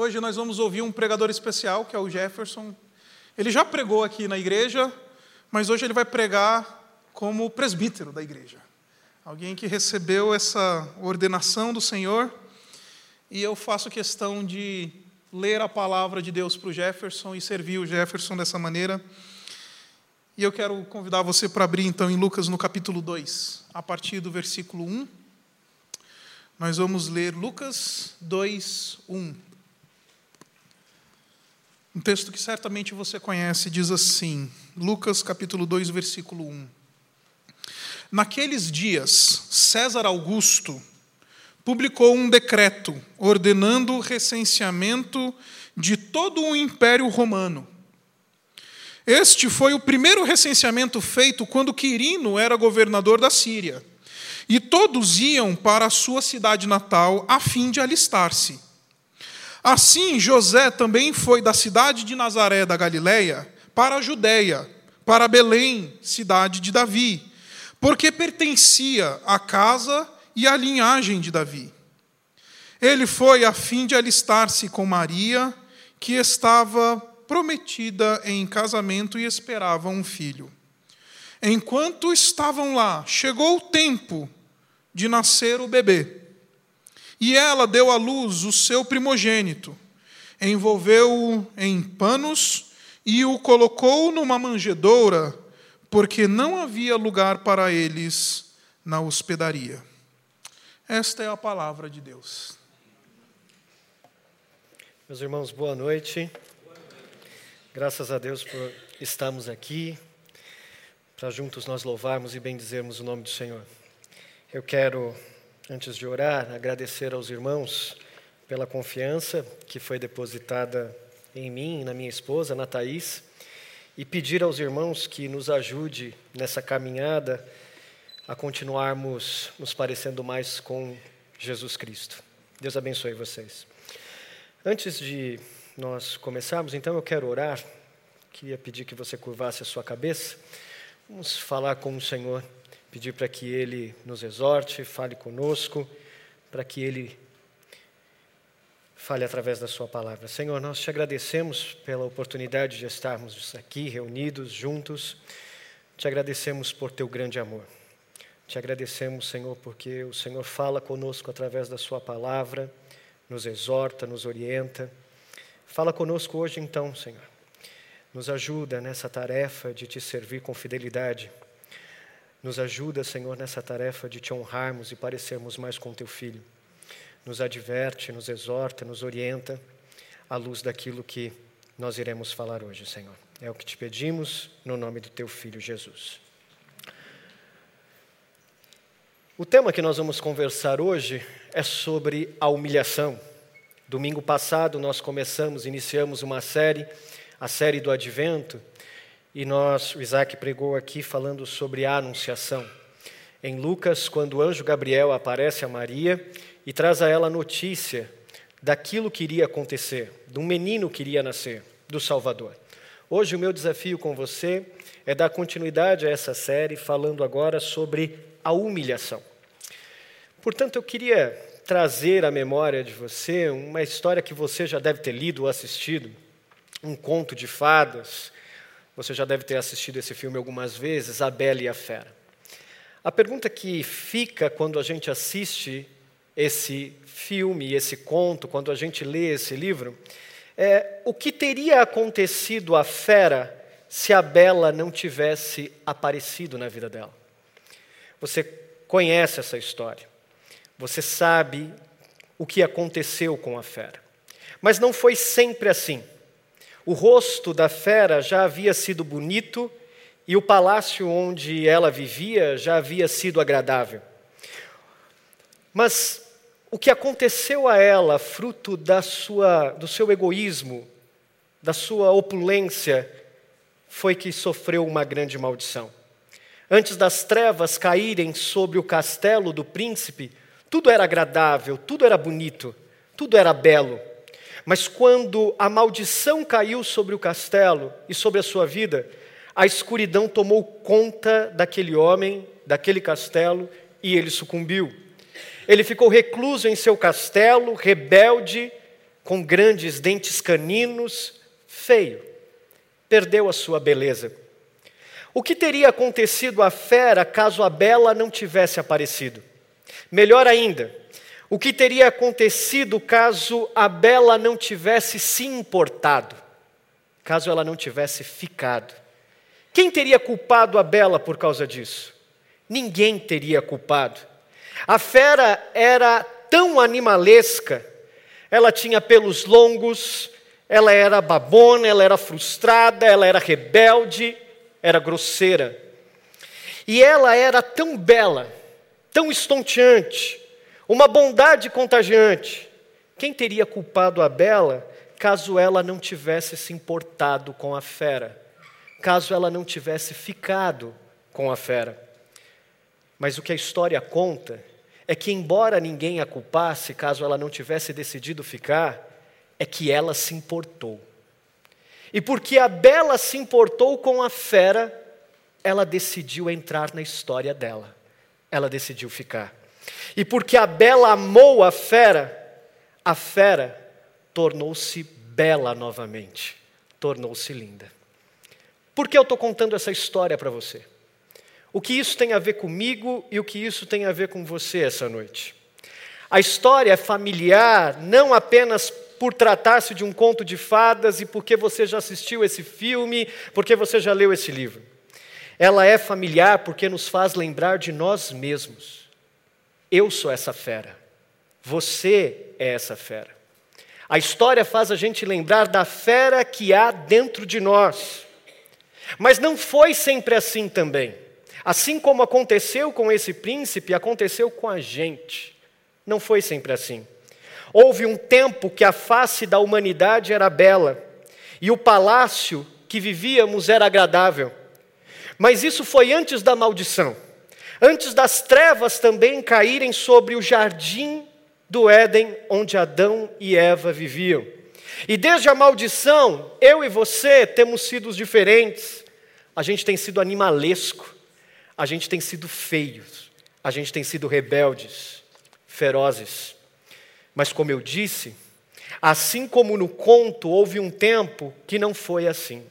Hoje nós vamos ouvir um pregador especial, que é o Jefferson. Ele já pregou aqui na igreja, mas hoje ele vai pregar como presbítero da igreja. Alguém que recebeu essa ordenação do Senhor. E eu faço questão de ler a palavra de Deus para o Jefferson e servir o Jefferson dessa maneira. E eu quero convidar você para abrir então em Lucas no capítulo 2, a partir do versículo 1. Nós vamos ler Lucas 2, 1. Um texto que certamente você conhece diz assim, Lucas capítulo 2, versículo 1. Naqueles dias, César Augusto publicou um decreto ordenando o recenseamento de todo o Império Romano. Este foi o primeiro recenseamento feito quando Quirino era governador da Síria. E todos iam para a sua cidade natal a fim de alistar-se. Assim, José também foi da cidade de Nazaré da Galiléia para a Judéia, para Belém, cidade de Davi, porque pertencia à casa e à linhagem de Davi. Ele foi a fim de alistar-se com Maria, que estava prometida em casamento e esperava um filho. Enquanto estavam lá, chegou o tempo de nascer o bebê. E ela deu à luz o seu primogênito, envolveu-o em panos e o colocou numa manjedoura, porque não havia lugar para eles na hospedaria. Esta é a palavra de Deus. Meus irmãos, boa noite. Graças a Deus por estarmos aqui, para juntos nós louvarmos e bendizermos o nome do Senhor. Eu quero antes de orar, agradecer aos irmãos pela confiança que foi depositada em mim na minha esposa, na Thaís, e pedir aos irmãos que nos ajude nessa caminhada a continuarmos nos parecendo mais com Jesus Cristo. Deus abençoe vocês. Antes de nós começarmos, então eu quero orar. Queria pedir que você curvasse a sua cabeça. Vamos falar com o Senhor pedir para que Ele nos exorte, fale conosco, para que Ele fale através da Sua palavra. Senhor, nós te agradecemos pela oportunidade de estarmos aqui reunidos, juntos. Te agradecemos por teu grande amor. Te agradecemos, Senhor, porque o Senhor fala conosco através da Sua palavra, nos exorta, nos orienta. Fala conosco hoje, então, Senhor. Nos ajuda nessa tarefa de te servir com fidelidade nos ajuda, Senhor, nessa tarefa de te honrarmos e parecermos mais com teu filho. Nos adverte, nos exorta, nos orienta à luz daquilo que nós iremos falar hoje, Senhor. É o que te pedimos no nome do teu filho Jesus. O tema que nós vamos conversar hoje é sobre a humilhação. Domingo passado nós começamos, iniciamos uma série, a série do Advento, e nós, o Isaac pregou aqui falando sobre a anunciação. Em Lucas, quando o anjo Gabriel aparece a Maria e traz a ela a notícia daquilo que iria acontecer, de um menino que iria nascer, do Salvador. Hoje o meu desafio com você é dar continuidade a essa série, falando agora sobre a humilhação. Portanto, eu queria trazer à memória de você uma história que você já deve ter lido ou assistido, um conto de fadas, você já deve ter assistido esse filme algumas vezes, A Bela e a Fera. A pergunta que fica quando a gente assiste esse filme, esse conto, quando a gente lê esse livro, é o que teria acontecido à fera se a Bela não tivesse aparecido na vida dela? Você conhece essa história. Você sabe o que aconteceu com a fera. Mas não foi sempre assim. O rosto da fera já havia sido bonito e o palácio onde ela vivia já havia sido agradável. Mas o que aconteceu a ela, fruto da sua, do seu egoísmo, da sua opulência, foi que sofreu uma grande maldição. Antes das trevas caírem sobre o castelo do príncipe, tudo era agradável, tudo era bonito, tudo era belo. Mas quando a maldição caiu sobre o castelo e sobre a sua vida, a escuridão tomou conta daquele homem, daquele castelo, e ele sucumbiu. Ele ficou recluso em seu castelo, rebelde, com grandes dentes caninos, feio, perdeu a sua beleza. O que teria acontecido à fera caso a bela não tivesse aparecido? Melhor ainda, o que teria acontecido caso a bela não tivesse se importado? Caso ela não tivesse ficado? Quem teria culpado a bela por causa disso? Ninguém teria culpado. A fera era tão animalesca, ela tinha pelos longos, ela era babona, ela era frustrada, ela era rebelde, era grosseira. E ela era tão bela, tão estonteante, uma bondade contagiante. Quem teria culpado a bela caso ela não tivesse se importado com a fera? Caso ela não tivesse ficado com a fera? Mas o que a história conta é que, embora ninguém a culpasse, caso ela não tivesse decidido ficar, é que ela se importou. E porque a Bela se importou com a fera, ela decidiu entrar na história dela. Ela decidiu ficar. E porque a Bela amou a fera, a fera tornou-se bela novamente, tornou-se linda. Por que eu estou contando essa história para você? O que isso tem a ver comigo e o que isso tem a ver com você essa noite? A história é familiar não apenas por tratar-se de um conto de fadas e porque você já assistiu esse filme, porque você já leu esse livro. Ela é familiar porque nos faz lembrar de nós mesmos. Eu sou essa fera. Você é essa fera. A história faz a gente lembrar da fera que há dentro de nós. Mas não foi sempre assim também. Assim como aconteceu com esse príncipe, aconteceu com a gente. Não foi sempre assim. Houve um tempo que a face da humanidade era bela e o palácio que vivíamos era agradável. Mas isso foi antes da maldição, antes das trevas também caírem sobre o jardim do Éden onde Adão e Eva viviam. E desde a maldição, eu e você temos sido diferentes. A gente tem sido animalesco, a gente tem sido feios, a gente tem sido rebeldes, ferozes. Mas, como eu disse, assim como no conto, houve um tempo que não foi assim.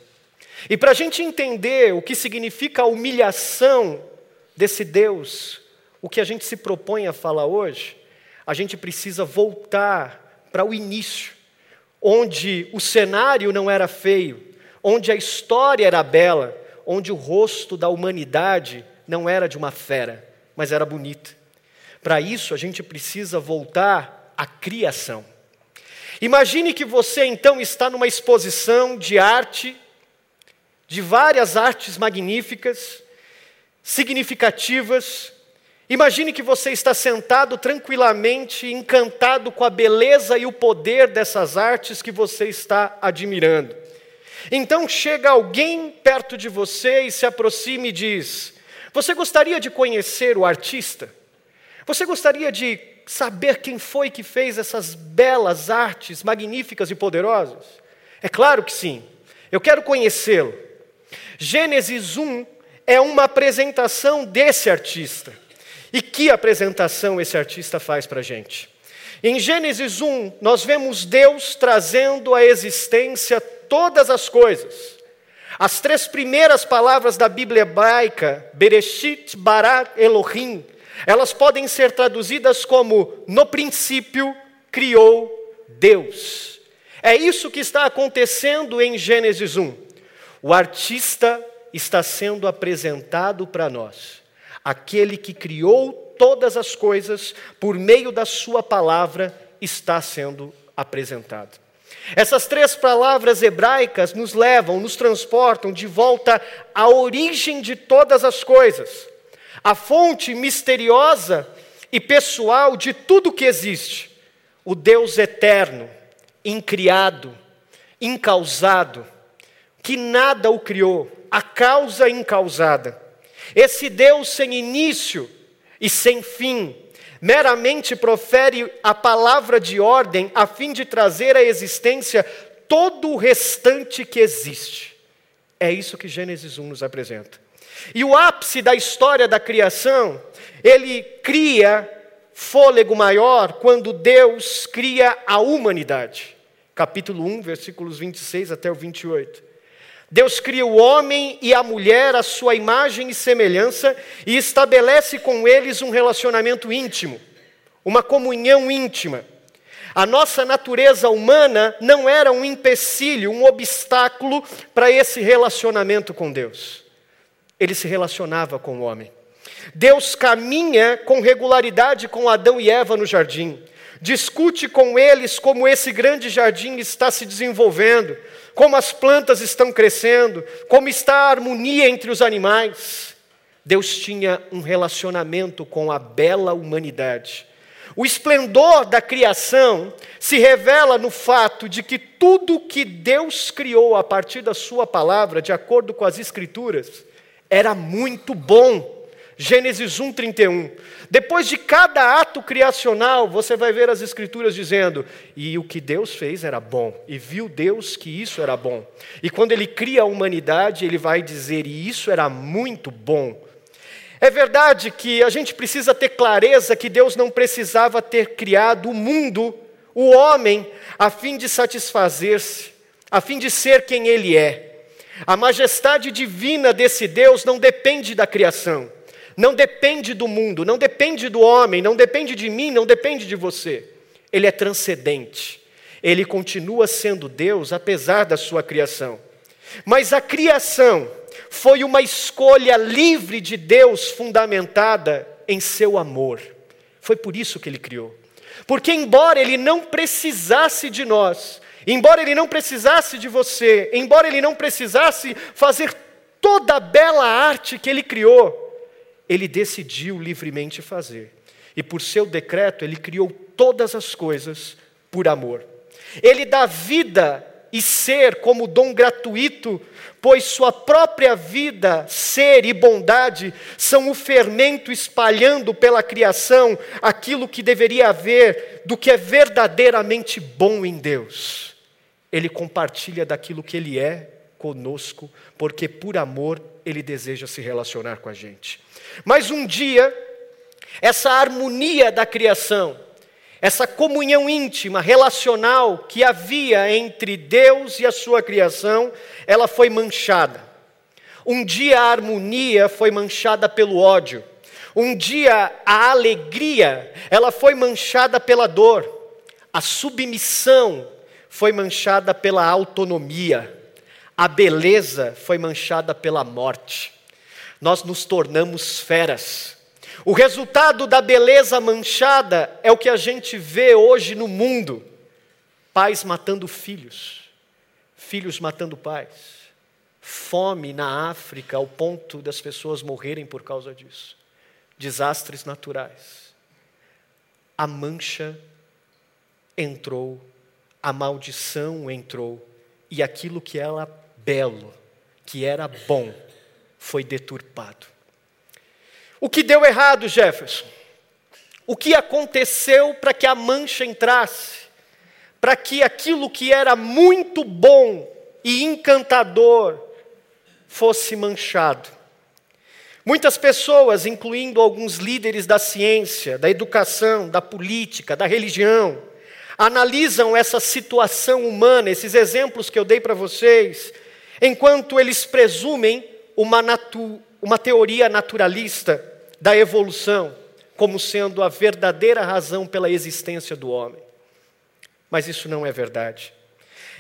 E para a gente entender o que significa a humilhação desse Deus, o que a gente se propõe a falar hoje, a gente precisa voltar para o início, onde o cenário não era feio, onde a história era bela, onde o rosto da humanidade não era de uma fera, mas era bonita. Para isso, a gente precisa voltar à criação. Imagine que você então está numa exposição de arte, de várias artes magníficas, significativas. Imagine que você está sentado tranquilamente, encantado com a beleza e o poder dessas artes que você está admirando. Então chega alguém perto de você e se aproxima e diz: você gostaria de conhecer o artista? Você gostaria de saber quem foi que fez essas belas artes magníficas e poderosas? É claro que sim. Eu quero conhecê-lo. Gênesis 1 é uma apresentação desse artista. E que apresentação esse artista faz para a gente? Em Gênesis 1, nós vemos Deus trazendo à existência todas as coisas. As três primeiras palavras da Bíblia hebraica, Bereshit, Bara, Elohim, elas podem ser traduzidas como no princípio criou Deus. É isso que está acontecendo em Gênesis 1. O artista está sendo apresentado para nós. Aquele que criou todas as coisas por meio da sua palavra está sendo apresentado. Essas três palavras hebraicas nos levam, nos transportam de volta à origem de todas as coisas, a fonte misteriosa e pessoal de tudo que existe, o Deus eterno, incriado, incausado, que nada o criou, a causa incausada. Esse Deus sem início e sem fim, meramente profere a palavra de ordem a fim de trazer à existência todo o restante que existe. É isso que Gênesis 1 nos apresenta. E o ápice da história da criação, ele cria fôlego maior quando Deus cria a humanidade. capítulo 1, versículos 26 até o 28. Deus cria o homem e a mulher à sua imagem e semelhança e estabelece com eles um relacionamento íntimo, uma comunhão íntima. A nossa natureza humana não era um empecilho, um obstáculo para esse relacionamento com Deus. Ele se relacionava com o homem. Deus caminha com regularidade com Adão e Eva no jardim. Discute com eles como esse grande jardim está se desenvolvendo, como as plantas estão crescendo, como está a harmonia entre os animais. Deus tinha um relacionamento com a bela humanidade. O esplendor da criação se revela no fato de que tudo que Deus criou a partir da Sua palavra, de acordo com as Escrituras, era muito bom. Gênesis 1:31. Depois de cada ato criacional, você vai ver as escrituras dizendo: "E o que Deus fez era bom, e viu Deus que isso era bom". E quando ele cria a humanidade, ele vai dizer: "E isso era muito bom". É verdade que a gente precisa ter clareza que Deus não precisava ter criado o mundo, o homem, a fim de satisfazer-se, a fim de ser quem ele é. A majestade divina desse Deus não depende da criação, não depende do mundo, não depende do homem, não depende de mim, não depende de você. Ele é transcendente. Ele continua sendo Deus apesar da sua criação. Mas a criação foi uma escolha livre de Deus fundamentada em seu amor. Foi por isso que ele criou. Porque, embora ele não precisasse de nós, embora ele não precisasse de você, embora ele não precisasse fazer toda a bela arte que ele criou, ele decidiu livremente fazer. E por seu decreto, ele criou todas as coisas por amor. Ele dá vida e ser como dom gratuito, pois sua própria vida, ser e bondade são o fermento espalhando pela criação aquilo que deveria haver do que é verdadeiramente bom em Deus. Ele compartilha daquilo que ele é conosco, porque por amor ele deseja se relacionar com a gente. Mas um dia, essa harmonia da criação, essa comunhão íntima, relacional que havia entre Deus e a sua criação, ela foi manchada. Um dia a harmonia foi manchada pelo ódio. Um dia a alegria, ela foi manchada pela dor. A submissão foi manchada pela autonomia. A beleza foi manchada pela morte. Nós nos tornamos feras. O resultado da beleza manchada é o que a gente vê hoje no mundo: pais matando filhos, filhos matando pais, fome na África ao ponto das pessoas morrerem por causa disso, desastres naturais. A mancha entrou, a maldição entrou, e aquilo que era belo, que era bom, foi deturpado. O que deu errado, Jefferson? O que aconteceu para que a mancha entrasse? Para que aquilo que era muito bom e encantador fosse manchado? Muitas pessoas, incluindo alguns líderes da ciência, da educação, da política, da religião, analisam essa situação humana, esses exemplos que eu dei para vocês, enquanto eles presumem uma, natu uma teoria naturalista da evolução como sendo a verdadeira razão pela existência do homem. Mas isso não é verdade.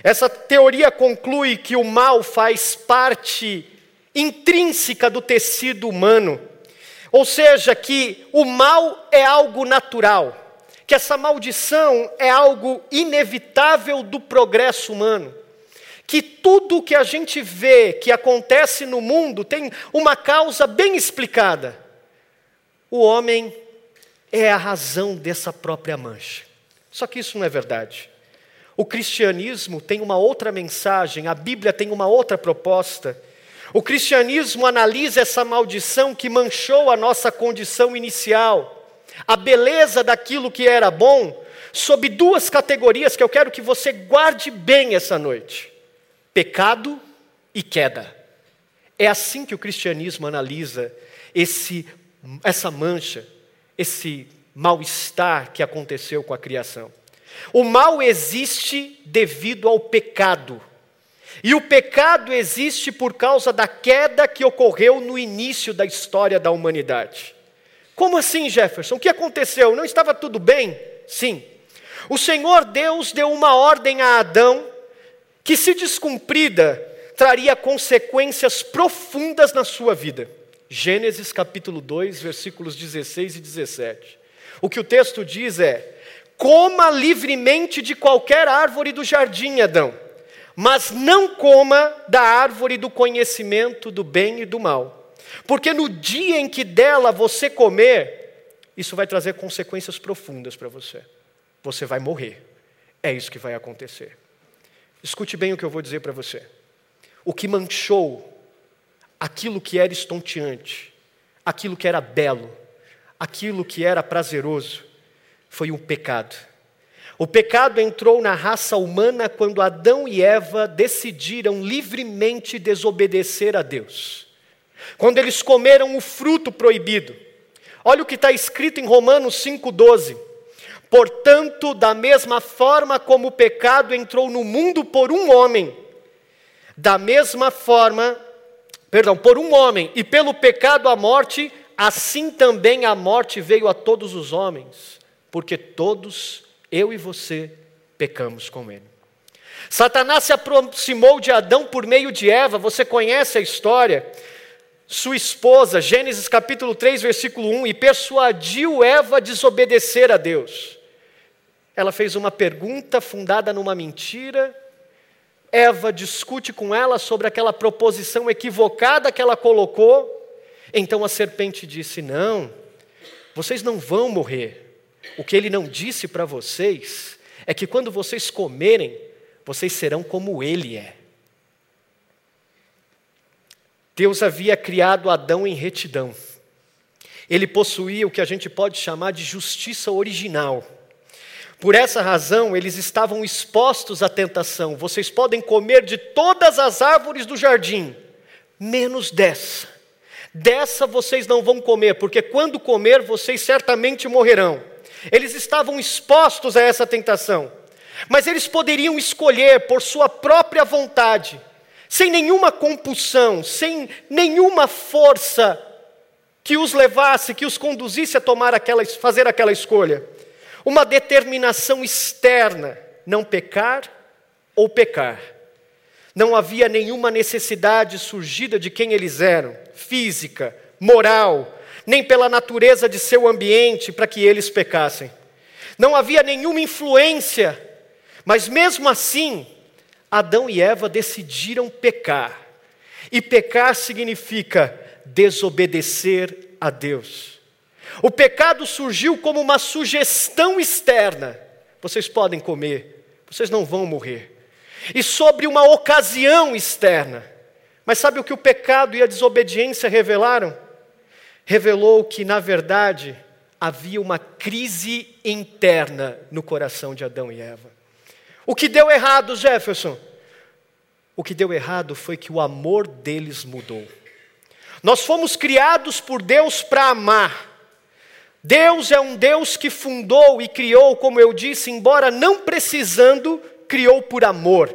Essa teoria conclui que o mal faz parte intrínseca do tecido humano, ou seja, que o mal é algo natural, que essa maldição é algo inevitável do progresso humano que tudo o que a gente vê que acontece no mundo tem uma causa bem explicada. O homem é a razão dessa própria mancha. Só que isso não é verdade. O cristianismo tem uma outra mensagem, a Bíblia tem uma outra proposta. O cristianismo analisa essa maldição que manchou a nossa condição inicial, a beleza daquilo que era bom, sob duas categorias que eu quero que você guarde bem essa noite pecado e queda. É assim que o cristianismo analisa esse, essa mancha, esse mal-estar que aconteceu com a criação. O mal existe devido ao pecado. E o pecado existe por causa da queda que ocorreu no início da história da humanidade. Como assim, Jefferson? O que aconteceu? Não estava tudo bem? Sim. O Senhor Deus deu uma ordem a Adão que, se descumprida, traria consequências profundas na sua vida. Gênesis capítulo 2, versículos 16 e 17. O que o texto diz é: Coma livremente de qualquer árvore do jardim, Adão, mas não coma da árvore do conhecimento do bem e do mal, porque no dia em que dela você comer, isso vai trazer consequências profundas para você. Você vai morrer. É isso que vai acontecer. Escute bem o que eu vou dizer para você. O que manchou aquilo que era estonteante, aquilo que era belo, aquilo que era prazeroso, foi um pecado. O pecado entrou na raça humana quando Adão e Eva decidiram livremente desobedecer a Deus. Quando eles comeram o fruto proibido. Olha o que está escrito em Romanos 5,12. Portanto, da mesma forma como o pecado entrou no mundo por um homem, da mesma forma, perdão, por um homem, e pelo pecado a morte, assim também a morte veio a todos os homens porque todos, eu e você, pecamos com ele. Satanás se aproximou de Adão por meio de Eva, você conhece a história. Sua esposa, Gênesis capítulo 3, versículo 1, e persuadiu Eva a desobedecer a Deus. Ela fez uma pergunta fundada numa mentira. Eva discute com ela sobre aquela proposição equivocada que ela colocou. Então a serpente disse: Não, vocês não vão morrer. O que ele não disse para vocês é que quando vocês comerem, vocês serão como ele é. Deus havia criado Adão em retidão. Ele possuía o que a gente pode chamar de justiça original. Por essa razão, eles estavam expostos à tentação. Vocês podem comer de todas as árvores do jardim, menos dessa. Dessa vocês não vão comer, porque quando comer, vocês certamente morrerão. Eles estavam expostos a essa tentação, mas eles poderiam escolher por sua própria vontade, sem nenhuma compulsão, sem nenhuma força que os levasse, que os conduzisse a tomar aquela, fazer aquela escolha. Uma determinação externa, não pecar ou pecar. Não havia nenhuma necessidade surgida de quem eles eram, física, moral, nem pela natureza de seu ambiente para que eles pecassem. Não havia nenhuma influência, mas mesmo assim, Adão e Eva decidiram pecar. E pecar significa desobedecer a Deus. O pecado surgiu como uma sugestão externa. Vocês podem comer, vocês não vão morrer. E sobre uma ocasião externa. Mas sabe o que o pecado e a desobediência revelaram? revelou que, na verdade, havia uma crise interna no coração de Adão e Eva. O que deu errado, Jefferson? O que deu errado foi que o amor deles mudou. Nós fomos criados por Deus para amar. Deus é um Deus que fundou e criou, como eu disse, embora não precisando, criou por amor.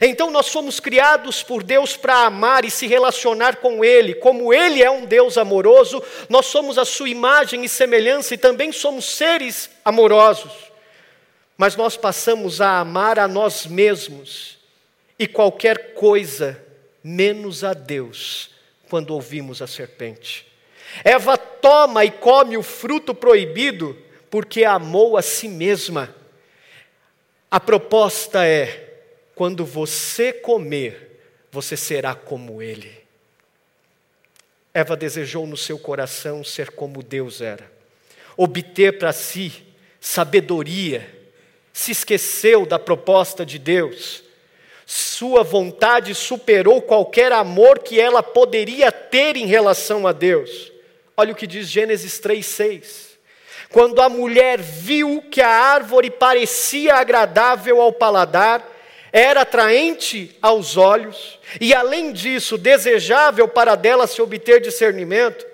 Então nós fomos criados por Deus para amar e se relacionar com Ele. Como Ele é um Deus amoroso, nós somos a Sua imagem e semelhança e também somos seres amorosos. Mas nós passamos a amar a nós mesmos e qualquer coisa menos a Deus quando ouvimos a serpente. Eva toma e come o fruto proibido porque amou a si mesma. A proposta é quando você comer, você será como ele. Eva desejou no seu coração ser como Deus era, obter para si sabedoria, se esqueceu da proposta de Deus, sua vontade superou qualquer amor que ela poderia ter em relação a Deus. Olha o que diz Gênesis 3,6. Quando a mulher viu que a árvore parecia agradável ao paladar era atraente aos olhos e, além disso, desejável para dela se obter discernimento,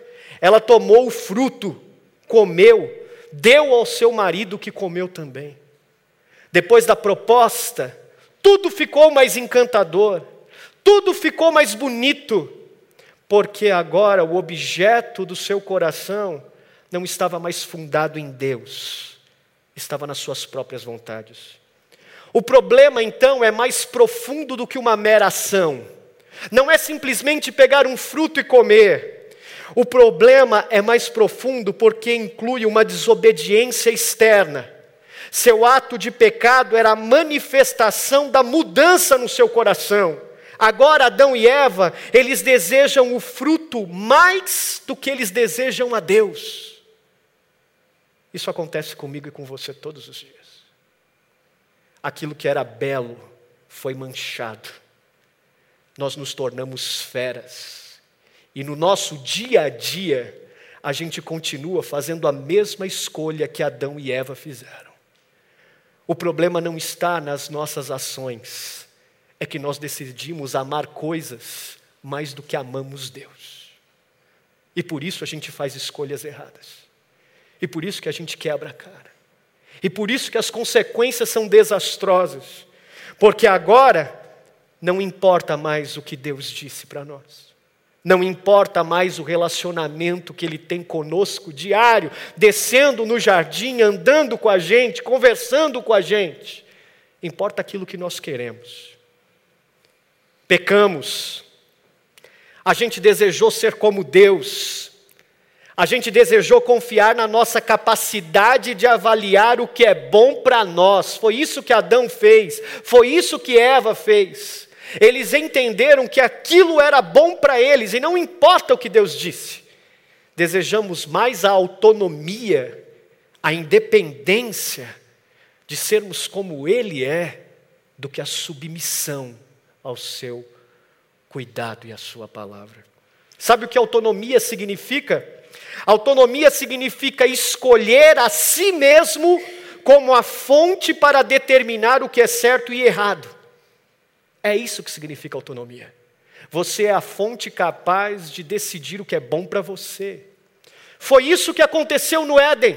ela tomou o fruto, comeu, deu ao seu marido que comeu também. depois da proposta, tudo ficou mais encantador, tudo ficou mais bonito, porque agora o objeto do seu coração não estava mais fundado em Deus, estava nas suas próprias vontades. O problema então é mais profundo do que uma mera ação. Não é simplesmente pegar um fruto e comer. O problema é mais profundo porque inclui uma desobediência externa. Seu ato de pecado era a manifestação da mudança no seu coração. Agora, Adão e Eva, eles desejam o fruto mais do que eles desejam a Deus. Isso acontece comigo e com você todos os dias. Aquilo que era belo foi manchado. Nós nos tornamos feras. E no nosso dia a dia, a gente continua fazendo a mesma escolha que Adão e Eva fizeram. O problema não está nas nossas ações é que nós decidimos amar coisas mais do que amamos Deus. E por isso a gente faz escolhas erradas. E por isso que a gente quebra a cara. E por isso que as consequências são desastrosas. Porque agora não importa mais o que Deus disse para nós. Não importa mais o relacionamento que Ele tem conosco diário, descendo no jardim, andando com a gente, conversando com a gente. Importa aquilo que nós queremos pecamos. A gente desejou ser como Deus. A gente desejou confiar na nossa capacidade de avaliar o que é bom para nós. Foi isso que Adão fez, foi isso que Eva fez. Eles entenderam que aquilo era bom para eles e não importa o que Deus disse. Desejamos mais a autonomia, a independência de sermos como Ele é, do que a submissão ao seu cuidado e à sua palavra. Sabe o que autonomia significa? Autonomia significa escolher a si mesmo como a fonte para determinar o que é certo e errado. É isso que significa autonomia. Você é a fonte capaz de decidir o que é bom para você. Foi isso que aconteceu no Éden.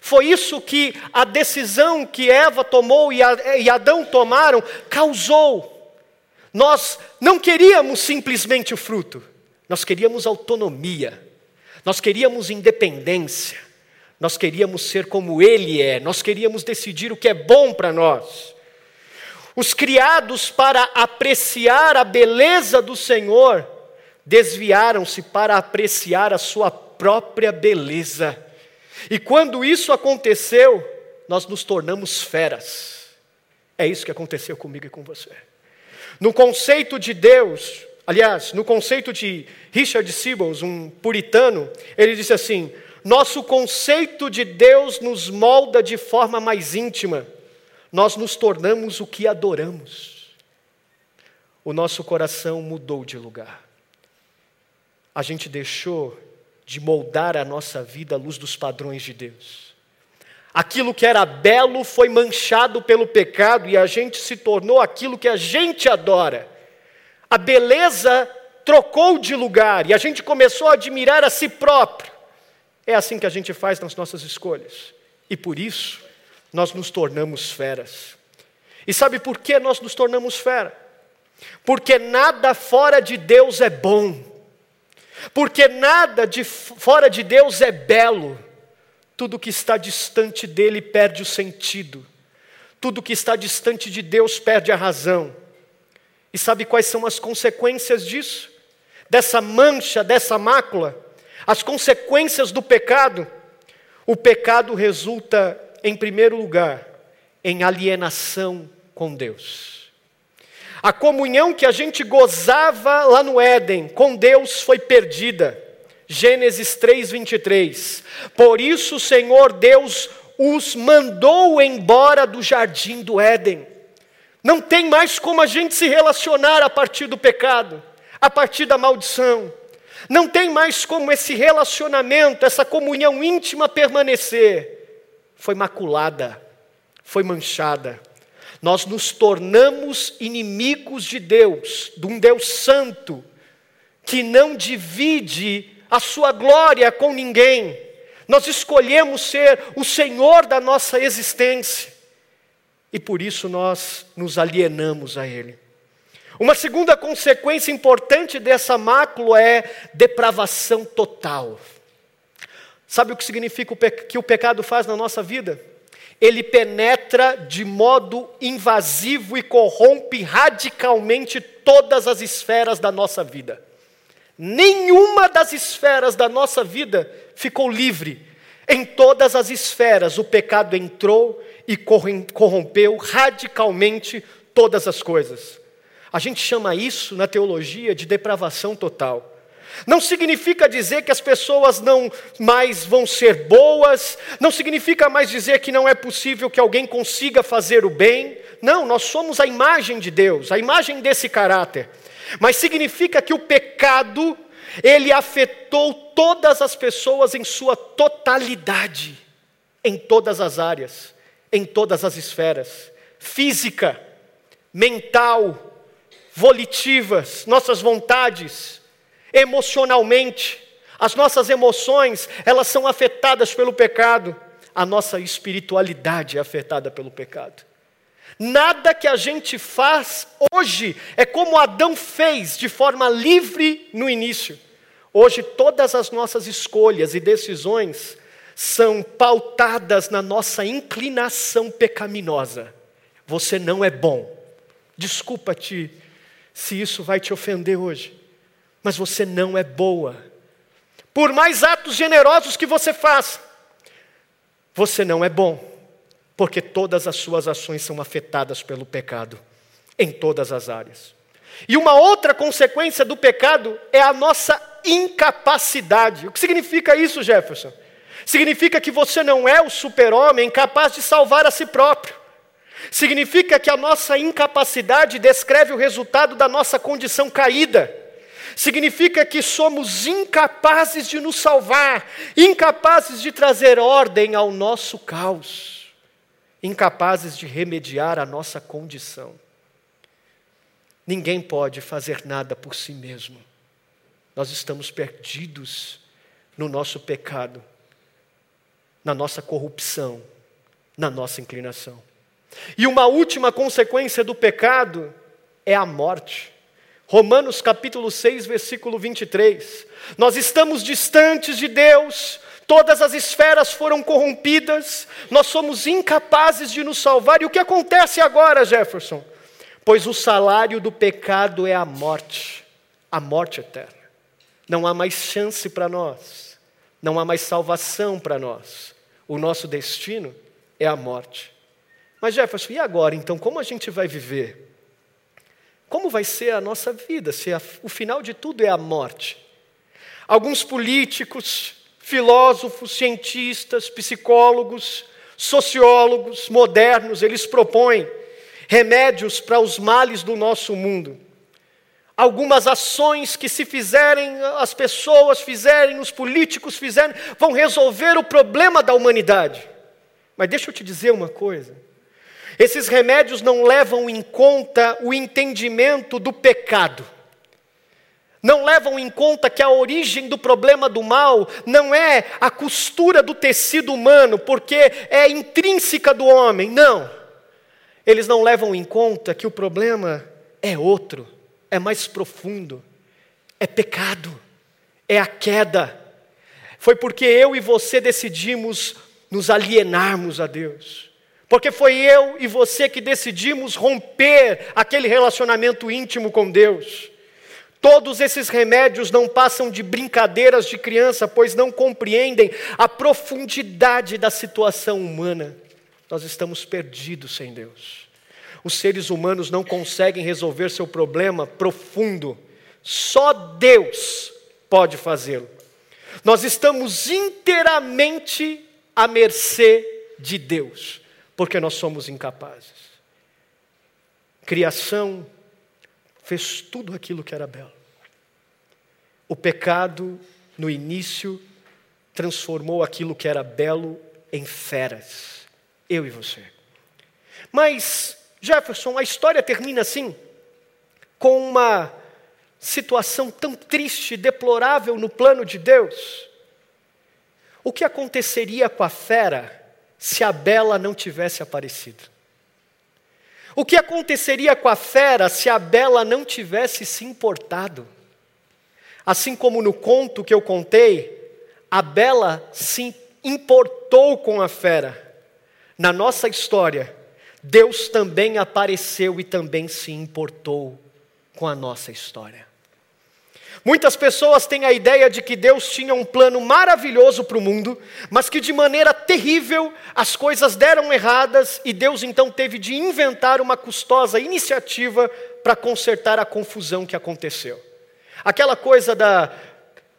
Foi isso que a decisão que Eva tomou e Adão tomaram causou. Nós não queríamos simplesmente o fruto, nós queríamos autonomia, nós queríamos independência, nós queríamos ser como Ele é, nós queríamos decidir o que é bom para nós. Os criados para apreciar a beleza do Senhor desviaram-se para apreciar a sua própria beleza. E quando isso aconteceu, nós nos tornamos feras. É isso que aconteceu comigo e com você. No conceito de Deus, aliás, no conceito de Richard Sibbons, um puritano, ele disse assim: nosso conceito de Deus nos molda de forma mais íntima, nós nos tornamos o que adoramos. O nosso coração mudou de lugar. A gente deixou de moldar a nossa vida à luz dos padrões de Deus. Aquilo que era belo foi manchado pelo pecado e a gente se tornou aquilo que a gente adora. A beleza trocou de lugar e a gente começou a admirar a si próprio. É assim que a gente faz nas nossas escolhas. E por isso, nós nos tornamos feras. E sabe por que nós nos tornamos fera? Porque nada fora de Deus é bom. Porque nada de fora de Deus é belo. Tudo que está distante dele perde o sentido. Tudo que está distante de Deus perde a razão. E sabe quais são as consequências disso? Dessa mancha, dessa mácula? As consequências do pecado? O pecado resulta, em primeiro lugar, em alienação com Deus. A comunhão que a gente gozava lá no Éden com Deus foi perdida. Gênesis 3, 23. Por isso o Senhor Deus os mandou embora do jardim do Éden. Não tem mais como a gente se relacionar a partir do pecado, a partir da maldição. Não tem mais como esse relacionamento, essa comunhão íntima permanecer. Foi maculada, foi manchada. Nós nos tornamos inimigos de Deus, de um Deus santo, que não divide a sua glória com ninguém. Nós escolhemos ser o Senhor da nossa existência. e por isso nós nos alienamos a Ele. Uma segunda consequência importante dessa mácula é depravação total. Sabe o que significa que o pecado faz na nossa vida? Ele penetra de modo invasivo e corrompe radicalmente todas as esferas da nossa vida. Nenhuma das esferas da nossa vida ficou livre. Em todas as esferas o pecado entrou e corrompeu radicalmente todas as coisas. A gente chama isso na teologia de depravação total. Não significa dizer que as pessoas não mais vão ser boas, não significa mais dizer que não é possível que alguém consiga fazer o bem. Não, nós somos a imagem de Deus, a imagem desse caráter. Mas significa que o pecado, ele afetou todas as pessoas em sua totalidade, em todas as áreas, em todas as esferas física, mental, volitivas, nossas vontades, emocionalmente. As nossas emoções, elas são afetadas pelo pecado. A nossa espiritualidade é afetada pelo pecado. Nada que a gente faz hoje é como Adão fez de forma livre no início. Hoje, todas as nossas escolhas e decisões são pautadas na nossa inclinação pecaminosa. Você não é bom. Desculpa-te se isso vai te ofender hoje, mas você não é boa. Por mais atos generosos que você faça, você não é bom, porque todas as suas ações são afetadas pelo pecado, em todas as áreas. E uma outra consequência do pecado é a nossa incapacidade. O que significa isso, Jefferson? Significa que você não é o super-homem capaz de salvar a si próprio. Significa que a nossa incapacidade descreve o resultado da nossa condição caída. Significa que somos incapazes de nos salvar, incapazes de trazer ordem ao nosso caos, incapazes de remediar a nossa condição. Ninguém pode fazer nada por si mesmo. Nós estamos perdidos no nosso pecado, na nossa corrupção, na nossa inclinação. E uma última consequência do pecado é a morte. Romanos capítulo 6, versículo 23. Nós estamos distantes de Deus, todas as esferas foram corrompidas, nós somos incapazes de nos salvar. E o que acontece agora, Jefferson? Pois o salário do pecado é a morte, a morte eterna. Não há mais chance para nós, não há mais salvação para nós. O nosso destino é a morte. Mas Jefferson, e agora então? Como a gente vai viver? Como vai ser a nossa vida se a, o final de tudo é a morte? Alguns políticos, filósofos, cientistas, psicólogos, sociólogos modernos, eles propõem remédios para os males do nosso mundo. Algumas ações que, se fizerem, as pessoas fizerem, os políticos fizerem, vão resolver o problema da humanidade. Mas deixa eu te dizer uma coisa: esses remédios não levam em conta o entendimento do pecado. Não levam em conta que a origem do problema do mal não é a costura do tecido humano, porque é intrínseca do homem. Não. Eles não levam em conta que o problema é outro, é mais profundo, é pecado, é a queda. Foi porque eu e você decidimos nos alienarmos a Deus. Porque foi eu e você que decidimos romper aquele relacionamento íntimo com Deus. Todos esses remédios não passam de brincadeiras de criança, pois não compreendem a profundidade da situação humana. Nós estamos perdidos sem Deus. Os seres humanos não conseguem resolver seu problema profundo. Só Deus pode fazê-lo. Nós estamos inteiramente à mercê de Deus porque nós somos incapazes. Criação fez tudo aquilo que era belo. O pecado, no início, transformou aquilo que era belo em feras. Eu e você. Mas, Jefferson, a história termina assim, com uma situação tão triste, deplorável no plano de Deus. O que aconteceria com a fera se a Bela não tivesse aparecido. O que aconteceria com a fera se a Bela não tivesse se importado? Assim como no conto que eu contei, a Bela se importou com a fera. Na nossa história, Deus também apareceu e também se importou com a nossa história. Muitas pessoas têm a ideia de que Deus tinha um plano maravilhoso para o mundo, mas que de maneira terrível as coisas deram erradas e Deus então teve de inventar uma custosa iniciativa para consertar a confusão que aconteceu. Aquela coisa da,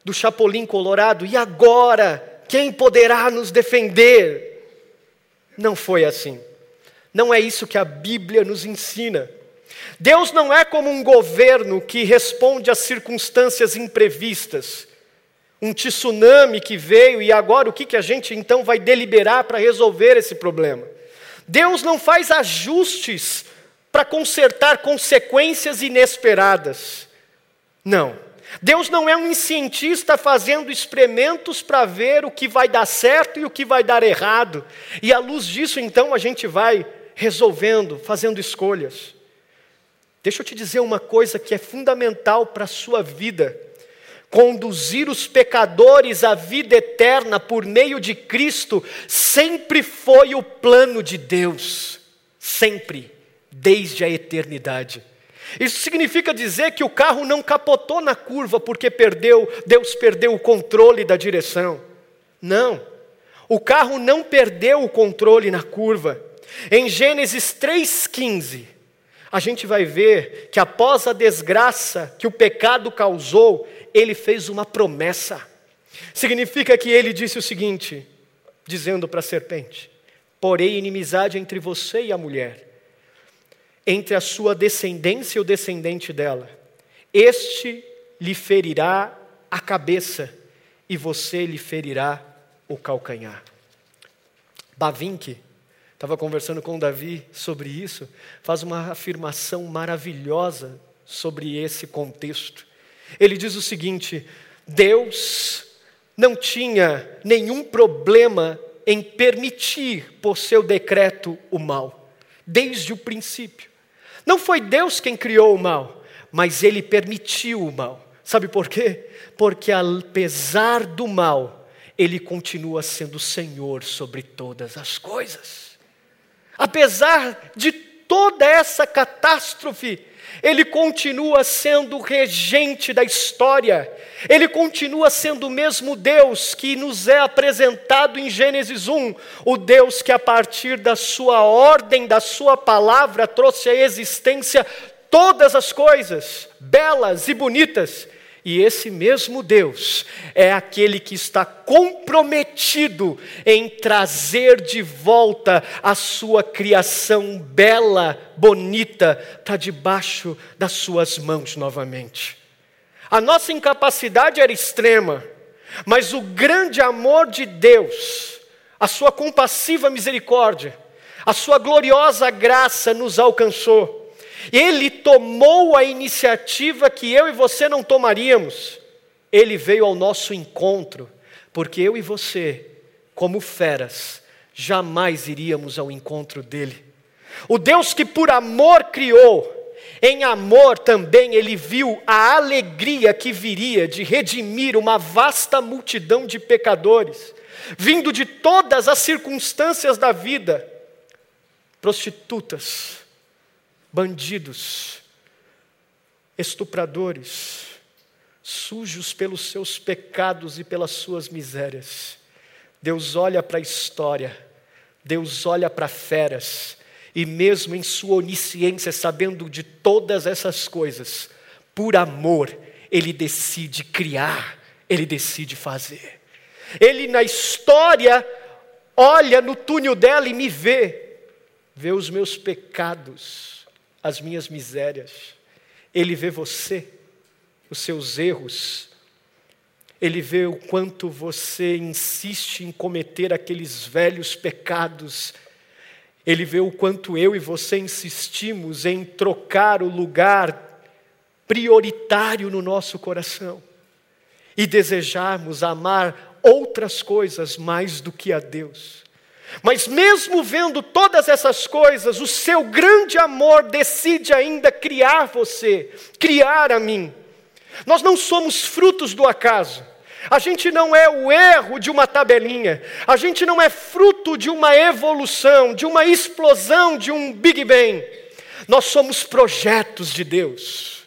do Chapolin Colorado, e agora? Quem poderá nos defender? Não foi assim. Não é isso que a Bíblia nos ensina. Deus não é como um governo que responde às circunstâncias imprevistas. Um tsunami que veio e agora o que, que a gente então vai deliberar para resolver esse problema? Deus não faz ajustes para consertar consequências inesperadas. Não. Deus não é um cientista fazendo experimentos para ver o que vai dar certo e o que vai dar errado. E à luz disso, então, a gente vai resolvendo, fazendo escolhas. Deixa eu te dizer uma coisa que é fundamental para a sua vida. Conduzir os pecadores à vida eterna por meio de Cristo sempre foi o plano de Deus. Sempre, desde a eternidade. Isso significa dizer que o carro não capotou na curva porque perdeu, Deus perdeu o controle da direção. Não. O carro não perdeu o controle na curva. Em Gênesis 3,15, a gente vai ver que após a desgraça que o pecado causou, ele fez uma promessa. Significa que ele disse o seguinte, dizendo para a serpente: Porém, inimizade entre você e a mulher, entre a sua descendência e o descendente dela. Este lhe ferirá a cabeça e você lhe ferirá o calcanhar. Bavinck estava conversando com Davi sobre isso, faz uma afirmação maravilhosa sobre esse contexto. Ele diz o seguinte: Deus não tinha nenhum problema em permitir, por seu decreto, o mal, desde o princípio. Não foi Deus quem criou o mal, mas ele permitiu o mal. Sabe por quê? Porque apesar do mal, ele continua sendo Senhor sobre todas as coisas. Apesar de toda essa catástrofe, ele continua sendo o regente da história, ele continua sendo o mesmo Deus que nos é apresentado em Gênesis 1, o Deus que a partir da sua ordem, da sua palavra, trouxe à existência todas as coisas, belas e bonitas, e esse mesmo Deus é aquele que está comprometido em trazer de volta a sua criação bela, bonita, para debaixo das suas mãos novamente. A nossa incapacidade era extrema, mas o grande amor de Deus, a sua compassiva misericórdia, a sua gloriosa graça nos alcançou. Ele tomou a iniciativa que eu e você não tomaríamos. Ele veio ao nosso encontro, porque eu e você, como feras, jamais iríamos ao encontro dele. O Deus que por amor criou, em amor também ele viu a alegria que viria de redimir uma vasta multidão de pecadores, vindo de todas as circunstâncias da vida, prostitutas, bandidos, estupradores, sujos pelos seus pecados e pelas suas misérias. Deus olha para a história, Deus olha para feras, e mesmo em sua onisciência, sabendo de todas essas coisas, por amor, Ele decide criar, Ele decide fazer. Ele na história olha no túnel dela e me vê, vê os meus pecados, as minhas misérias, Ele vê você, os seus erros, Ele vê o quanto você insiste em cometer aqueles velhos pecados, Ele vê o quanto eu e você insistimos em trocar o lugar prioritário no nosso coração e desejarmos amar outras coisas mais do que a Deus. Mas mesmo vendo todas essas coisas, o seu grande amor decide ainda criar você, criar a mim. Nós não somos frutos do acaso. A gente não é o erro de uma tabelinha. A gente não é fruto de uma evolução, de uma explosão, de um Big Bang. Nós somos projetos de Deus.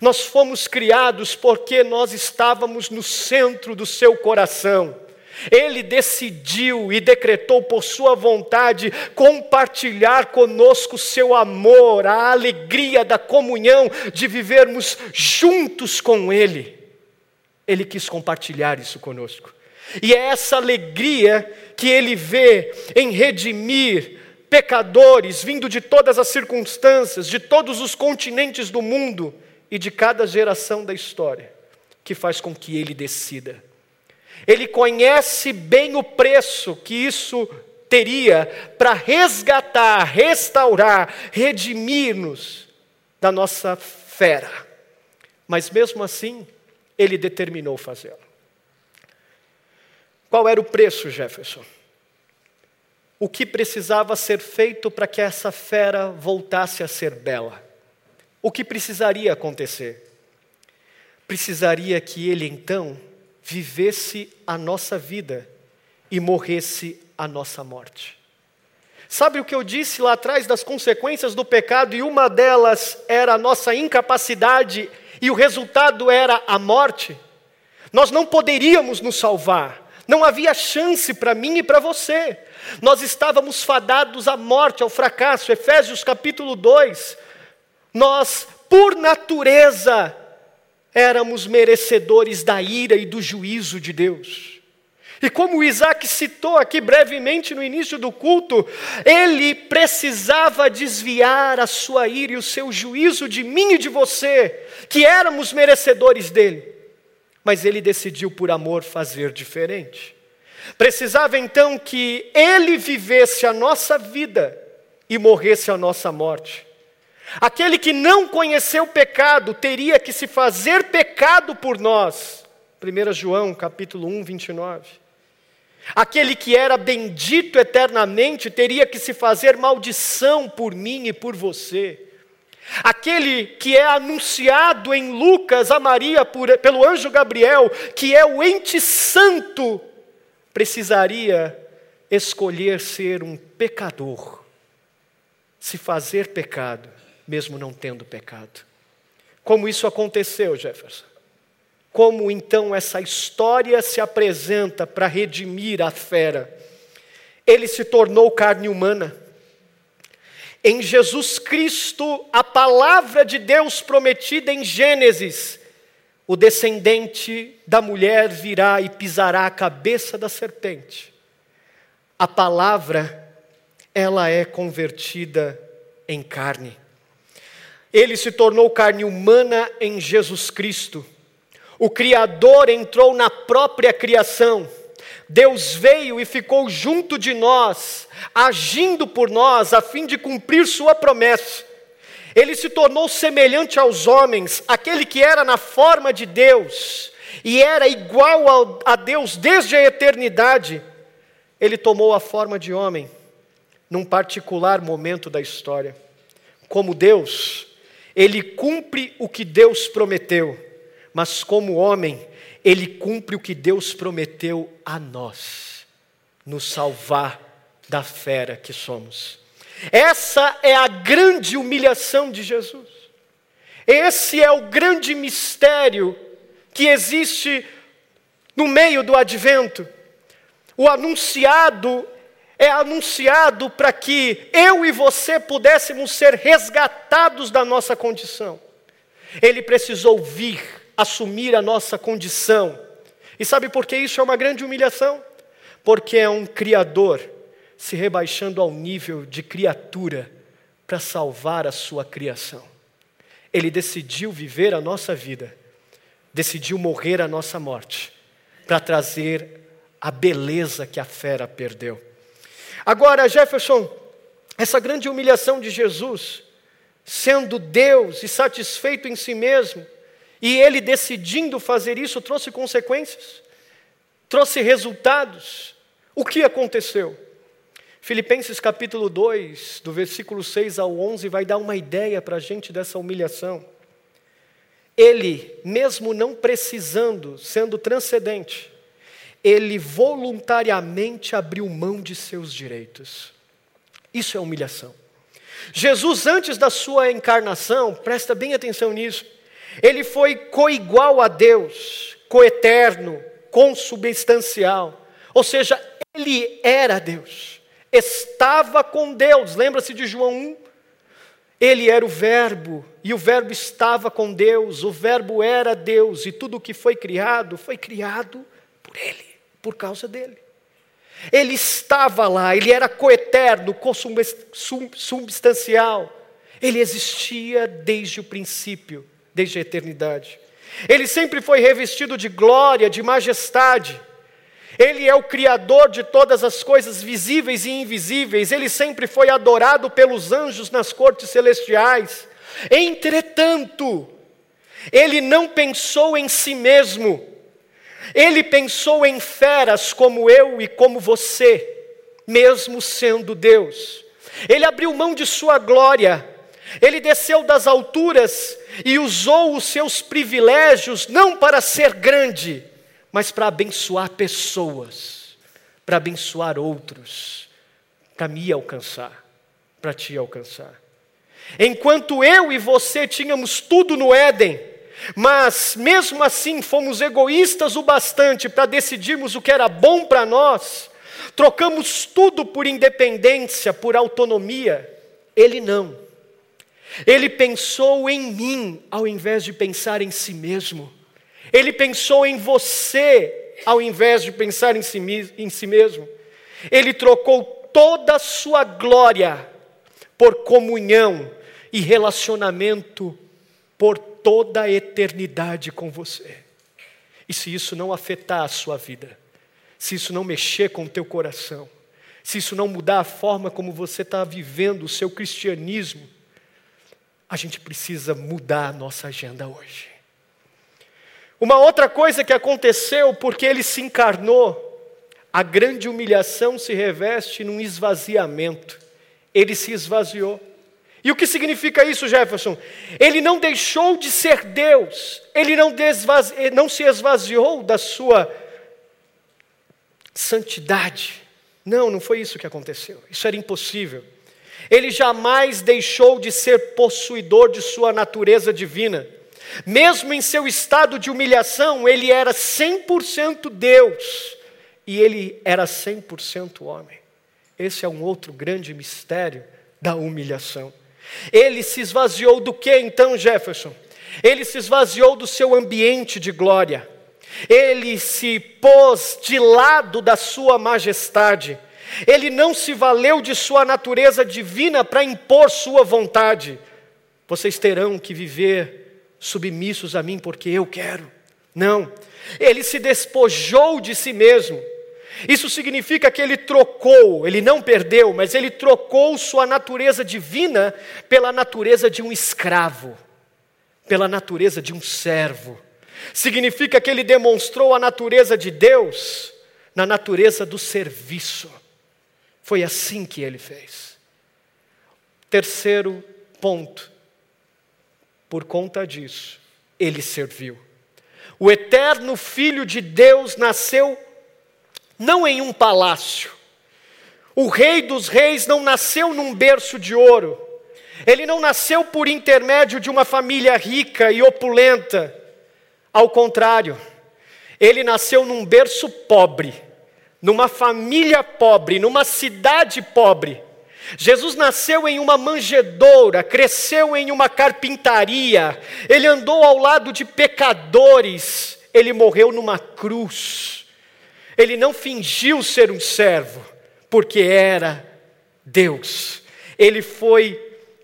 Nós fomos criados porque nós estávamos no centro do seu coração. Ele decidiu e decretou por sua vontade compartilhar conosco seu amor, a alegria da comunhão, de vivermos juntos com Ele. Ele quis compartilhar isso conosco. E é essa alegria que Ele vê em redimir pecadores vindo de todas as circunstâncias, de todos os continentes do mundo e de cada geração da história, que faz com que Ele decida ele conhece bem o preço que isso teria para resgatar, restaurar, redimir-nos da nossa fera. Mas mesmo assim, ele determinou fazê-lo. Qual era o preço, Jefferson? O que precisava ser feito para que essa fera voltasse a ser bela? O que precisaria acontecer? Precisaria que ele então vivesse a nossa vida e morresse a nossa morte. Sabe o que eu disse lá atrás das consequências do pecado, e uma delas era a nossa incapacidade, e o resultado era a morte? Nós não poderíamos nos salvar, não havia chance para mim e para você. Nós estávamos fadados à morte, ao fracasso. Efésios capítulo 2. Nós, por natureza, éramos merecedores da ira e do juízo de Deus. E como Isaac citou aqui brevemente no início do culto, ele precisava desviar a sua ira e o seu juízo de mim e de você, que éramos merecedores dele. Mas ele decidiu, por amor, fazer diferente. Precisava então que ele vivesse a nossa vida e morresse a nossa morte. Aquele que não conheceu pecado teria que se fazer pecado por nós. 1 João capítulo 1, 29. Aquele que era bendito eternamente teria que se fazer maldição por mim e por você. Aquele que é anunciado em Lucas a Maria por, pelo anjo Gabriel, que é o ente santo, precisaria escolher ser um pecador, se fazer pecado mesmo não tendo pecado. Como isso aconteceu, Jefferson? Como então essa história se apresenta para redimir a fera? Ele se tornou carne humana. Em Jesus Cristo, a palavra de Deus prometida em Gênesis, o descendente da mulher virá e pisará a cabeça da serpente. A palavra, ela é convertida em carne. Ele se tornou carne humana em Jesus Cristo. O Criador entrou na própria criação. Deus veio e ficou junto de nós, agindo por nós, a fim de cumprir Sua promessa. Ele se tornou semelhante aos homens, aquele que era na forma de Deus e era igual a Deus desde a eternidade. Ele tomou a forma de homem num particular momento da história. Como Deus, ele cumpre o que Deus prometeu, mas como homem, ele cumpre o que Deus prometeu a nós, nos salvar da fera que somos. Essa é a grande humilhação de Jesus. Esse é o grande mistério que existe no meio do advento. O anunciado é anunciado para que eu e você pudéssemos ser resgatados da nossa condição. Ele precisou vir assumir a nossa condição. E sabe por que isso é uma grande humilhação? Porque é um Criador se rebaixando ao nível de criatura para salvar a sua criação. Ele decidiu viver a nossa vida, decidiu morrer a nossa morte, para trazer a beleza que a fera perdeu. Agora, Jefferson, essa grande humilhação de Jesus, sendo Deus e satisfeito em si mesmo, e ele decidindo fazer isso, trouxe consequências, trouxe resultados. O que aconteceu? Filipenses capítulo 2, do versículo 6 ao 11, vai dar uma ideia para a gente dessa humilhação. Ele, mesmo não precisando, sendo transcendente, ele voluntariamente abriu mão de seus direitos. Isso é humilhação. Jesus, antes da sua encarnação, presta bem atenção nisso, ele foi coigual a Deus, coeterno, consubstancial, ou seja, ele era Deus estava com Deus. Lembra-se de João 1? Ele era o Verbo, e o Verbo estava com Deus, o Verbo era Deus, e tudo o que foi criado foi criado por Ele, por causa dele. Ele estava lá, ele era coeterno, consubstancial, ele existia desde o princípio, desde a eternidade. Ele sempre foi revestido de glória, de majestade. Ele é o Criador de todas as coisas visíveis e invisíveis, ele sempre foi adorado pelos anjos nas cortes celestiais. Entretanto, ele não pensou em si mesmo, ele pensou em feras como eu e como você, mesmo sendo Deus. Ele abriu mão de sua glória, ele desceu das alturas e usou os seus privilégios não para ser grande, mas para abençoar pessoas, para abençoar outros, para me alcançar, para te alcançar. Enquanto eu e você tínhamos tudo no Éden, mas mesmo assim fomos egoístas o bastante para decidirmos o que era bom para nós, trocamos tudo por independência, por autonomia. Ele não. Ele pensou em mim ao invés de pensar em si mesmo. Ele pensou em você ao invés de pensar em si, em si mesmo. Ele trocou toda a sua glória por comunhão e relacionamento por toda a eternidade com você. E se isso não afetar a sua vida, se isso não mexer com o teu coração, se isso não mudar a forma como você está vivendo o seu cristianismo, a gente precisa mudar a nossa agenda hoje. Uma outra coisa que aconteceu porque ele se encarnou, a grande humilhação se reveste num esvaziamento. Ele se esvaziou. E o que significa isso, Jefferson? Ele não deixou de ser Deus, ele não, desvazi... não se esvaziou da sua santidade. Não, não foi isso que aconteceu. Isso era impossível. Ele jamais deixou de ser possuidor de sua natureza divina. Mesmo em seu estado de humilhação, ele era 100% Deus e ele era 100% homem. Esse é um outro grande mistério da humilhação. Ele se esvaziou do que então, Jefferson? Ele se esvaziou do seu ambiente de glória. Ele se pôs de lado da sua majestade. Ele não se valeu de sua natureza divina para impor sua vontade. Vocês terão que viver submissos a mim porque eu quero. Não, ele se despojou de si mesmo. Isso significa que ele trocou, ele não perdeu, mas ele trocou sua natureza divina pela natureza de um escravo, pela natureza de um servo. Significa que ele demonstrou a natureza de Deus na natureza do serviço. Foi assim que ele fez. Terceiro ponto por conta disso, ele serviu. O eterno Filho de Deus nasceu não em um palácio. O Rei dos Reis não nasceu num berço de ouro. Ele não nasceu por intermédio de uma família rica e opulenta. Ao contrário, ele nasceu num berço pobre, numa família pobre, numa cidade pobre Jesus nasceu em uma manjedoura, cresceu em uma carpintaria, ele andou ao lado de pecadores, ele morreu numa cruz. Ele não fingiu ser um servo, porque era Deus. Ele foi,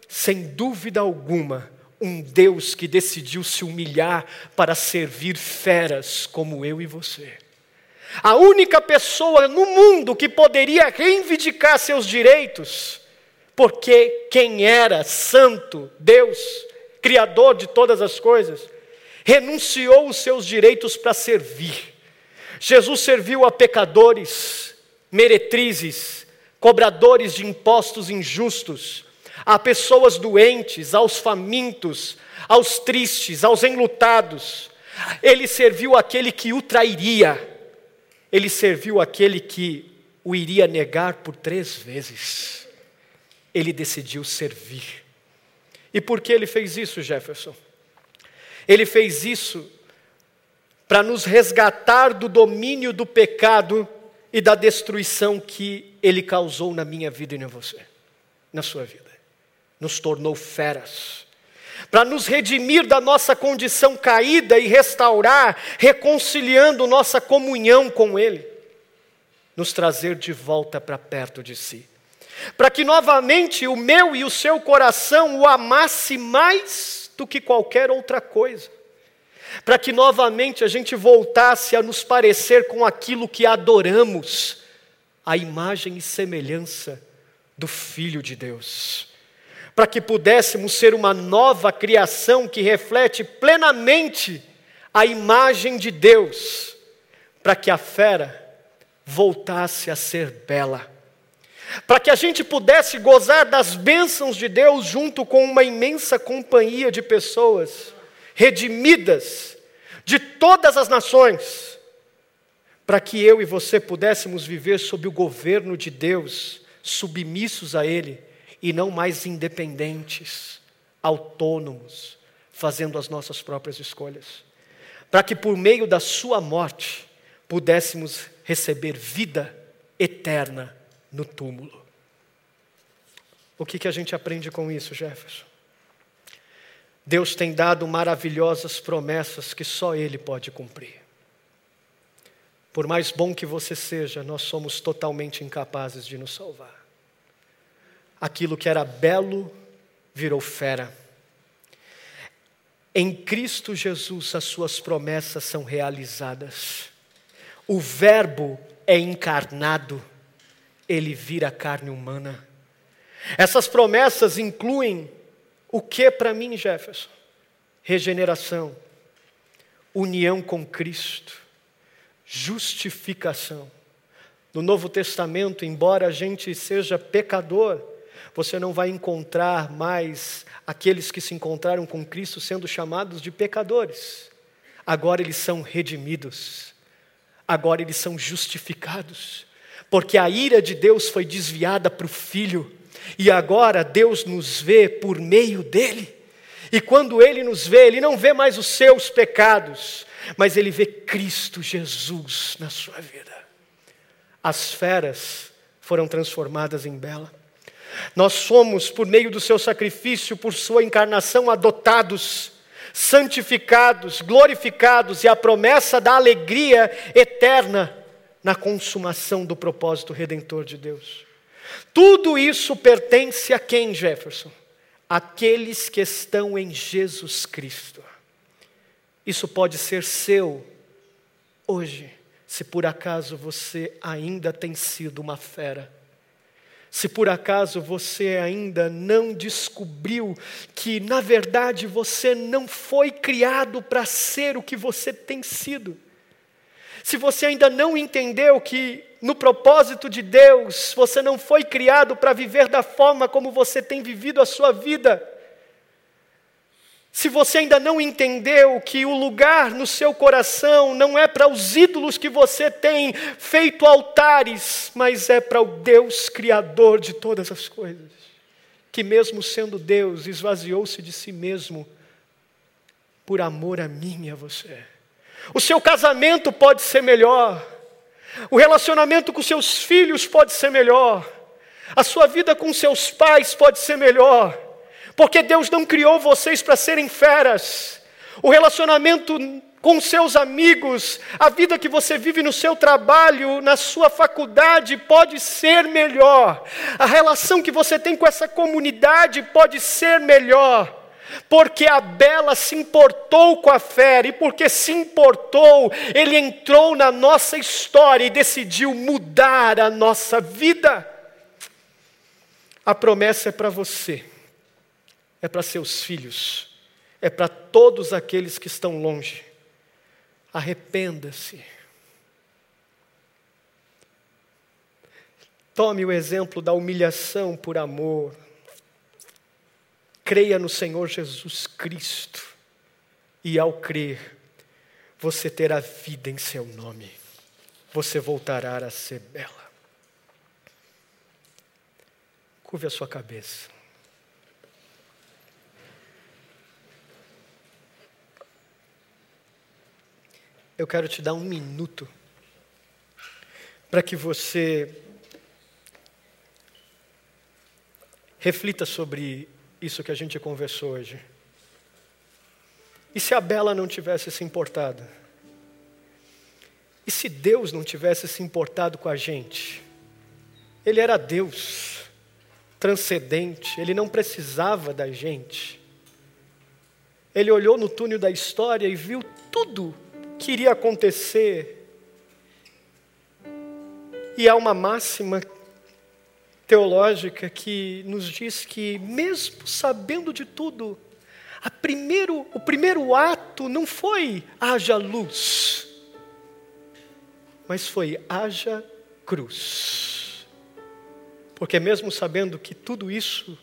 sem dúvida alguma, um Deus que decidiu se humilhar para servir feras como eu e você. A única pessoa no mundo que poderia reivindicar seus direitos, porque quem era santo, Deus, Criador de todas as coisas, renunciou os seus direitos para servir. Jesus serviu a pecadores, meretrizes, cobradores de impostos injustos, a pessoas doentes, aos famintos, aos tristes, aos enlutados. Ele serviu aquele que o trairia, ele serviu aquele que o iria negar por três vezes. Ele decidiu servir. E por que ele fez isso, Jefferson? Ele fez isso para nos resgatar do domínio do pecado e da destruição que ele causou na minha vida e na você, na sua vida. Nos tornou feras. Para nos redimir da nossa condição caída e restaurar, reconciliando nossa comunhão com Ele. Nos trazer de volta para perto de si. Para que novamente o meu e o seu coração o amasse mais do que qualquer outra coisa para que novamente a gente voltasse a nos parecer com aquilo que adoramos, a imagem e semelhança do Filho de Deus, para que pudéssemos ser uma nova criação que reflete plenamente a imagem de Deus, para que a fera voltasse a ser bela, para que a gente pudesse gozar das bênçãos de Deus junto com uma imensa companhia de pessoas redimidas de todas as nações, para que eu e você pudéssemos viver sob o governo de Deus, submissos a Ele e não mais independentes, autônomos, fazendo as nossas próprias escolhas. Para que por meio da Sua morte pudéssemos receber vida eterna no túmulo. O que, que a gente aprende com isso, Jefferson? Deus tem dado maravilhosas promessas que só Ele pode cumprir. Por mais bom que você seja, nós somos totalmente incapazes de nos salvar. Aquilo que era belo virou fera. Em Cristo Jesus, as suas promessas são realizadas. O Verbo é encarnado, ele vira carne humana. Essas promessas incluem o que para mim, Jefferson? Regeneração, união com Cristo, justificação. No Novo Testamento, embora a gente seja pecador, você não vai encontrar mais aqueles que se encontraram com Cristo sendo chamados de pecadores. Agora eles são redimidos, agora eles são justificados, porque a ira de Deus foi desviada para o Filho e agora Deus nos vê por meio dele. E quando ele nos vê, ele não vê mais os seus pecados, mas ele vê Cristo Jesus na sua vida. As feras foram transformadas em bela. Nós somos, por meio do seu sacrifício, por sua encarnação, adotados, santificados, glorificados e a promessa da alegria eterna na consumação do propósito redentor de Deus. Tudo isso pertence a quem, Jefferson? Aqueles que estão em Jesus Cristo. Isso pode ser seu hoje, se por acaso você ainda tem sido uma fera. Se por acaso você ainda não descobriu que, na verdade, você não foi criado para ser o que você tem sido. Se você ainda não entendeu que no propósito de Deus, você não foi criado para viver da forma como você tem vivido a sua vida. Se você ainda não entendeu que o lugar no seu coração não é para os ídolos que você tem feito altares, mas é para o Deus Criador de todas as coisas, que mesmo sendo Deus, esvaziou-se de si mesmo por amor a mim e a você. O seu casamento pode ser melhor. O relacionamento com seus filhos pode ser melhor. A sua vida com seus pais pode ser melhor. Porque Deus não criou vocês para serem feras. O relacionamento com seus amigos, a vida que você vive no seu trabalho, na sua faculdade, pode ser melhor. A relação que você tem com essa comunidade pode ser melhor. Porque a Bela se importou com a fera, e porque se importou, ele entrou na nossa história e decidiu mudar a nossa vida. A promessa é para você, é para seus filhos, é para todos aqueles que estão longe. Arrependa-se. Tome o exemplo da humilhação por amor. Creia no Senhor Jesus Cristo. E ao crer, você terá vida em seu nome. Você voltará a ser bela. Curve a sua cabeça. Eu quero te dar um minuto para que você reflita sobre isso que a gente conversou hoje. E se a Bela não tivesse se importado? E se Deus não tivesse se importado com a gente? Ele era Deus, transcendente, ele não precisava da gente. Ele olhou no túnel da história e viu tudo que iria acontecer. E há uma máxima teológica que nos diz que, mesmo sabendo de tudo, primeiro, o primeiro ato não foi haja luz, mas foi haja cruz. Porque, mesmo sabendo que tudo isso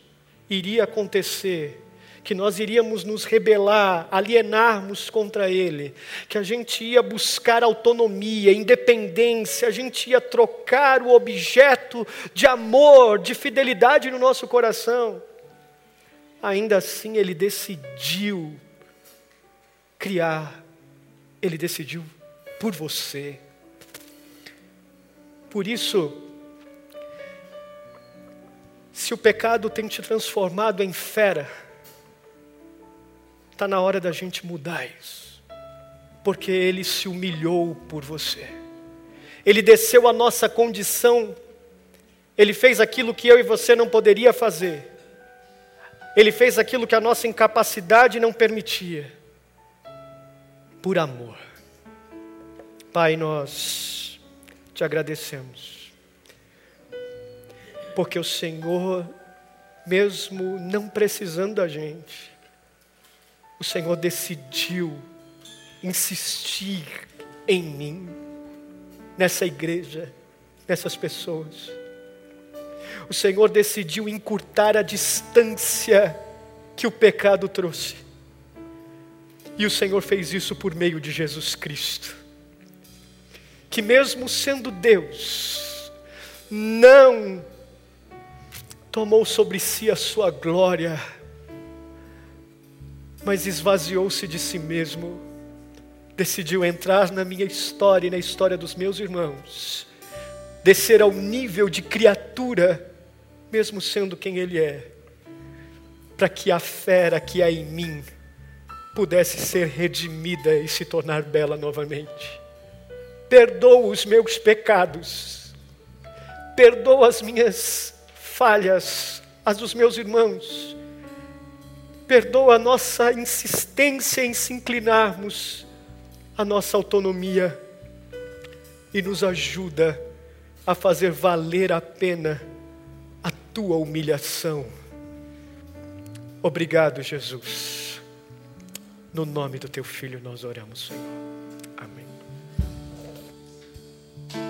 iria acontecer, que nós iríamos nos rebelar, alienarmos contra Ele, que a gente ia buscar autonomia, independência, a gente ia trocar o objeto de amor, de fidelidade no nosso coração. Ainda assim, Ele decidiu criar, Ele decidiu por você. Por isso, se o pecado tem te transformado em fera, Está na hora da gente mudar isso, porque Ele se humilhou por você, Ele desceu a nossa condição, Ele fez aquilo que eu e você não poderia fazer, Ele fez aquilo que a nossa incapacidade não permitia, por amor. Pai, nós te agradecemos, porque o Senhor, mesmo não precisando da gente, o Senhor decidiu insistir em mim, nessa igreja, nessas pessoas. O Senhor decidiu encurtar a distância que o pecado trouxe. E o Senhor fez isso por meio de Jesus Cristo, que, mesmo sendo Deus, não tomou sobre si a sua glória, mas esvaziou-se de si mesmo, decidiu entrar na minha história e na história dos meus irmãos, descer ao nível de criatura, mesmo sendo quem Ele é, para que a fera que há em mim pudesse ser redimida e se tornar bela novamente. Perdoa os meus pecados, perdoa as minhas falhas, as dos meus irmãos, Perdoa a nossa insistência em se inclinarmos à nossa autonomia e nos ajuda a fazer valer a pena a tua humilhação. Obrigado, Jesus. No nome do teu filho nós oramos, Senhor.